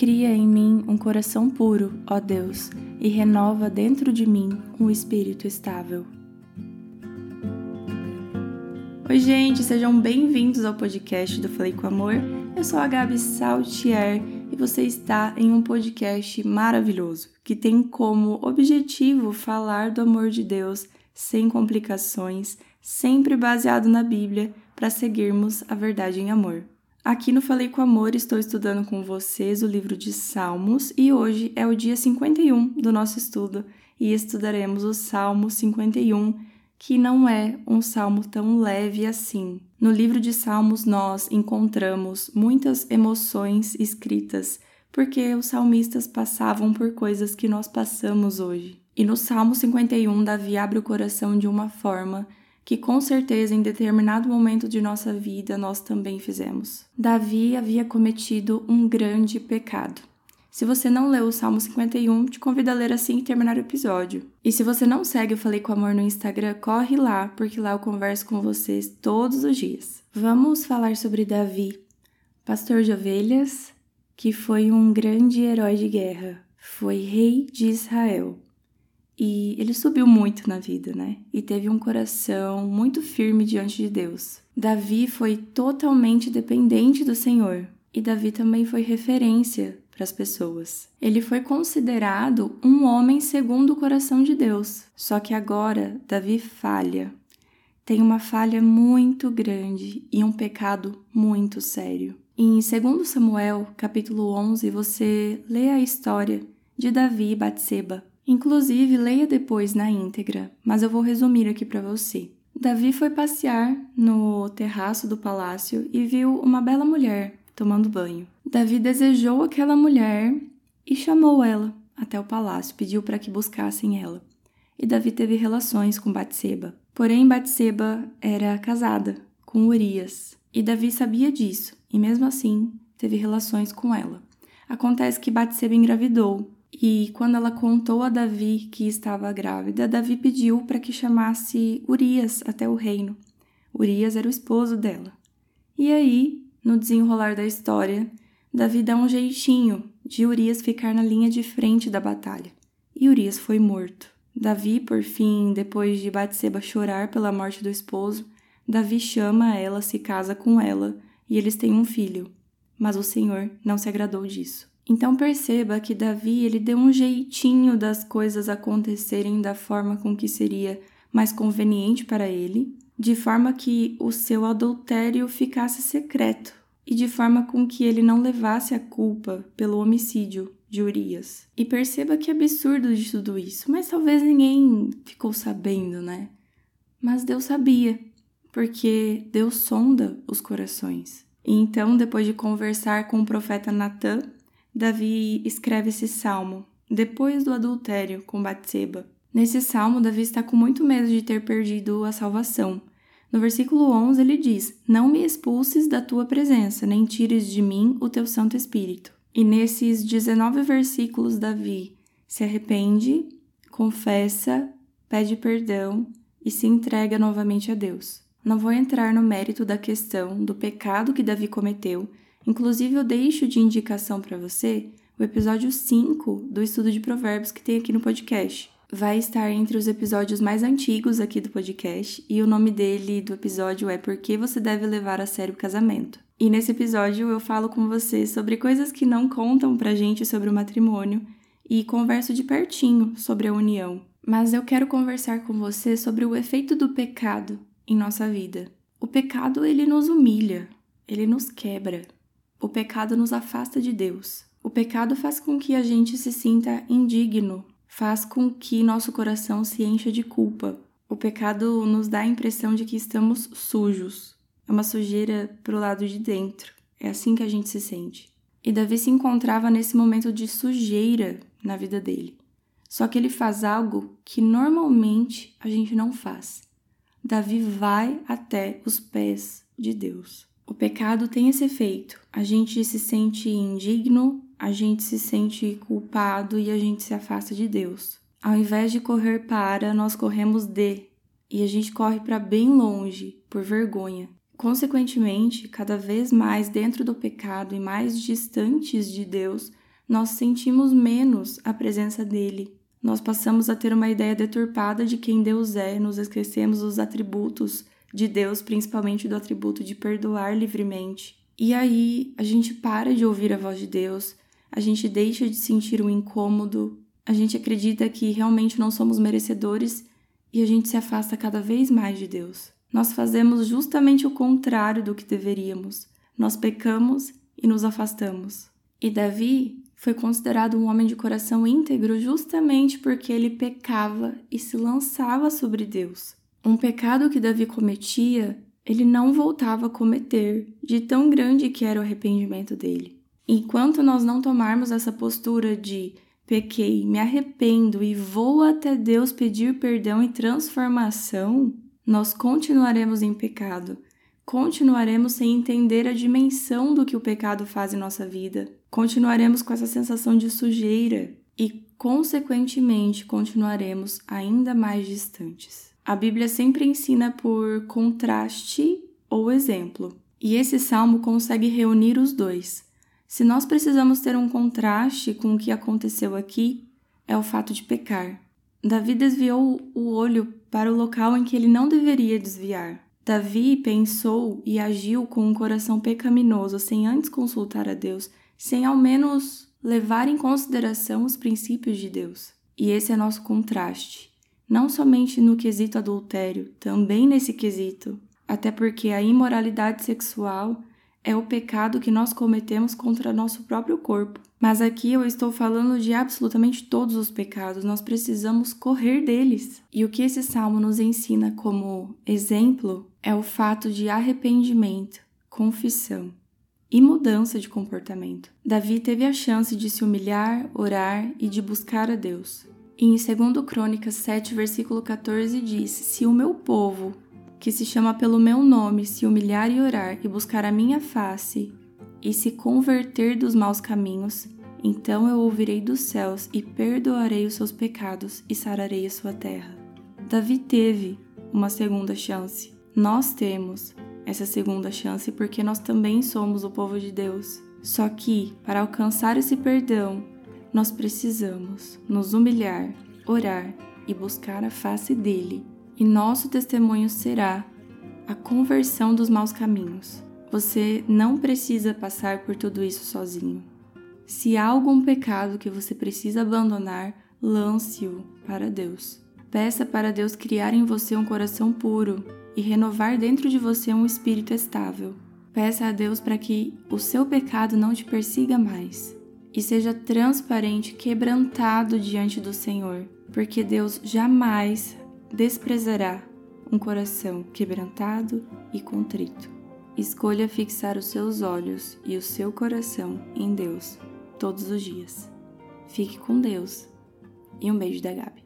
Cria em mim um coração puro, ó Deus, e renova dentro de mim um espírito estável. Oi, gente, sejam bem-vindos ao podcast do Falei com Amor. Eu sou a Gabi Saltier e você está em um podcast maravilhoso que tem como objetivo falar do amor de Deus sem complicações, sempre baseado na Bíblia para seguirmos a verdade em amor. Aqui no Falei com Amor estou estudando com vocês o livro de Salmos e hoje é o dia 51 do nosso estudo e estudaremos o Salmo 51, que não é um salmo tão leve assim. No livro de Salmos nós encontramos muitas emoções escritas, porque os salmistas passavam por coisas que nós passamos hoje. E no Salmo 51, Davi abre o coração de uma forma que com certeza em determinado momento de nossa vida nós também fizemos. Davi havia cometido um grande pecado. Se você não leu o Salmo 51, te convido a ler assim que terminar o episódio. E se você não segue o Falei com Amor no Instagram, corre lá, porque lá eu converso com vocês todos os dias. Vamos falar sobre Davi, pastor de ovelhas, que foi um grande herói de guerra, foi rei de Israel. E ele subiu muito na vida, né? E teve um coração muito firme diante de Deus. Davi foi totalmente dependente do Senhor. E Davi também foi referência para as pessoas. Ele foi considerado um homem segundo o coração de Deus. Só que agora Davi falha. Tem uma falha muito grande e um pecado muito sério. Em 2 Samuel, capítulo 11, você lê a história de Davi e Batseba. Inclusive, leia depois na íntegra, mas eu vou resumir aqui para você. Davi foi passear no terraço do palácio e viu uma bela mulher tomando banho. Davi desejou aquela mulher e chamou ela até o palácio, pediu para que buscassem ela. E Davi teve relações com Batseba. Porém, Batseba era casada com Urias, e Davi sabia disso, e mesmo assim teve relações com ela. Acontece que Batseba engravidou e quando ela contou a Davi que estava grávida, Davi pediu para que chamasse Urias até o reino. Urias era o esposo dela. E aí, no desenrolar da história, Davi dá um jeitinho de Urias ficar na linha de frente da batalha. E Urias foi morto. Davi, por fim, depois de Batseba chorar pela morte do esposo, Davi chama ela, se casa com ela e eles têm um filho. Mas o Senhor não se agradou disso. Então perceba que Davi ele deu um jeitinho das coisas acontecerem da forma com que seria mais conveniente para ele, de forma que o seu adultério ficasse secreto e de forma com que ele não levasse a culpa pelo homicídio de Urias. E perceba que absurdo de tudo isso, mas talvez ninguém ficou sabendo, né? Mas Deus sabia, porque Deus sonda os corações. E então, depois de conversar com o profeta Natã, Davi escreve esse salmo depois do adultério com Batseba. Nesse salmo, Davi está com muito medo de ter perdido a salvação. No versículo 11, ele diz: Não me expulses da tua presença, nem tires de mim o teu Santo Espírito. E nesses 19 versículos, Davi se arrepende, confessa, pede perdão e se entrega novamente a Deus. Não vou entrar no mérito da questão do pecado que Davi cometeu, Inclusive, eu deixo de indicação para você o episódio 5 do estudo de provérbios que tem aqui no podcast. Vai estar entre os episódios mais antigos aqui do podcast e o nome dele do episódio é Por que você deve levar a sério o casamento. E nesse episódio eu falo com você sobre coisas que não contam pra gente sobre o matrimônio e converso de pertinho sobre a união. Mas eu quero conversar com você sobre o efeito do pecado em nossa vida. O pecado ele nos humilha, ele nos quebra, o pecado nos afasta de Deus. O pecado faz com que a gente se sinta indigno, faz com que nosso coração se encha de culpa. O pecado nos dá a impressão de que estamos sujos. É uma sujeira pro lado de dentro. É assim que a gente se sente. E Davi se encontrava nesse momento de sujeira na vida dele. Só que ele faz algo que normalmente a gente não faz. Davi vai até os pés de Deus. O pecado tem esse efeito. A gente se sente indigno, a gente se sente culpado e a gente se afasta de Deus. Ao invés de correr para, nós corremos de, e a gente corre para bem longe por vergonha. Consequentemente, cada vez mais dentro do pecado e mais distantes de Deus, nós sentimos menos a presença dele. Nós passamos a ter uma ideia deturpada de quem Deus é, nos esquecemos dos atributos de Deus, principalmente do atributo de perdoar livremente. E aí a gente para de ouvir a voz de Deus, a gente deixa de sentir um incômodo, a gente acredita que realmente não somos merecedores e a gente se afasta cada vez mais de Deus. Nós fazemos justamente o contrário do que deveríamos. Nós pecamos e nos afastamos. E Davi foi considerado um homem de coração íntegro justamente porque ele pecava e se lançava sobre Deus. Um pecado que Davi cometia, ele não voltava a cometer, de tão grande que era o arrependimento dele. Enquanto nós não tomarmos essa postura de pequei, me arrependo e vou até Deus pedir perdão e transformação, nós continuaremos em pecado, continuaremos sem entender a dimensão do que o pecado faz em nossa vida, continuaremos com essa sensação de sujeira e, consequentemente, continuaremos ainda mais distantes. A Bíblia sempre ensina por contraste ou exemplo, e esse salmo consegue reunir os dois. Se nós precisamos ter um contraste com o que aconteceu aqui, é o fato de pecar. Davi desviou o olho para o local em que ele não deveria desviar. Davi pensou e agiu com um coração pecaminoso sem antes consultar a Deus, sem ao menos levar em consideração os princípios de Deus. E esse é nosso contraste, não somente no quesito adultério, também nesse quesito, até porque a imoralidade sexual é o pecado que nós cometemos contra nosso próprio corpo. Mas aqui eu estou falando de absolutamente todos os pecados, nós precisamos correr deles. E o que esse salmo nos ensina como exemplo é o fato de arrependimento, confissão e mudança de comportamento. Davi teve a chance de se humilhar, orar e de buscar a Deus. E em 2 Crônicas 7, versículo 14 diz: Se o meu povo, que se chama pelo meu nome, se humilhar e orar e buscar a minha face e se converter dos maus caminhos, então eu ouvirei dos céus e perdoarei os seus pecados e sararei a sua terra. Davi teve uma segunda chance. Nós temos essa segunda chance porque nós também somos o povo de Deus. Só que, para alcançar esse perdão, nós precisamos nos humilhar, orar e buscar a face dele e nosso testemunho será a conversão dos maus caminhos. Você não precisa passar por tudo isso sozinho. Se há algum pecado que você precisa abandonar, lance-o para Deus. Peça para Deus criar em você um coração puro e renovar dentro de você um espírito estável. Peça a Deus para que o seu pecado não te persiga mais e seja transparente, quebrantado diante do Senhor, porque Deus jamais desprezará um coração quebrantado e contrito. Escolha fixar os seus olhos e o seu coração em Deus todos os dias. Fique com Deus e um beijo da Gabi.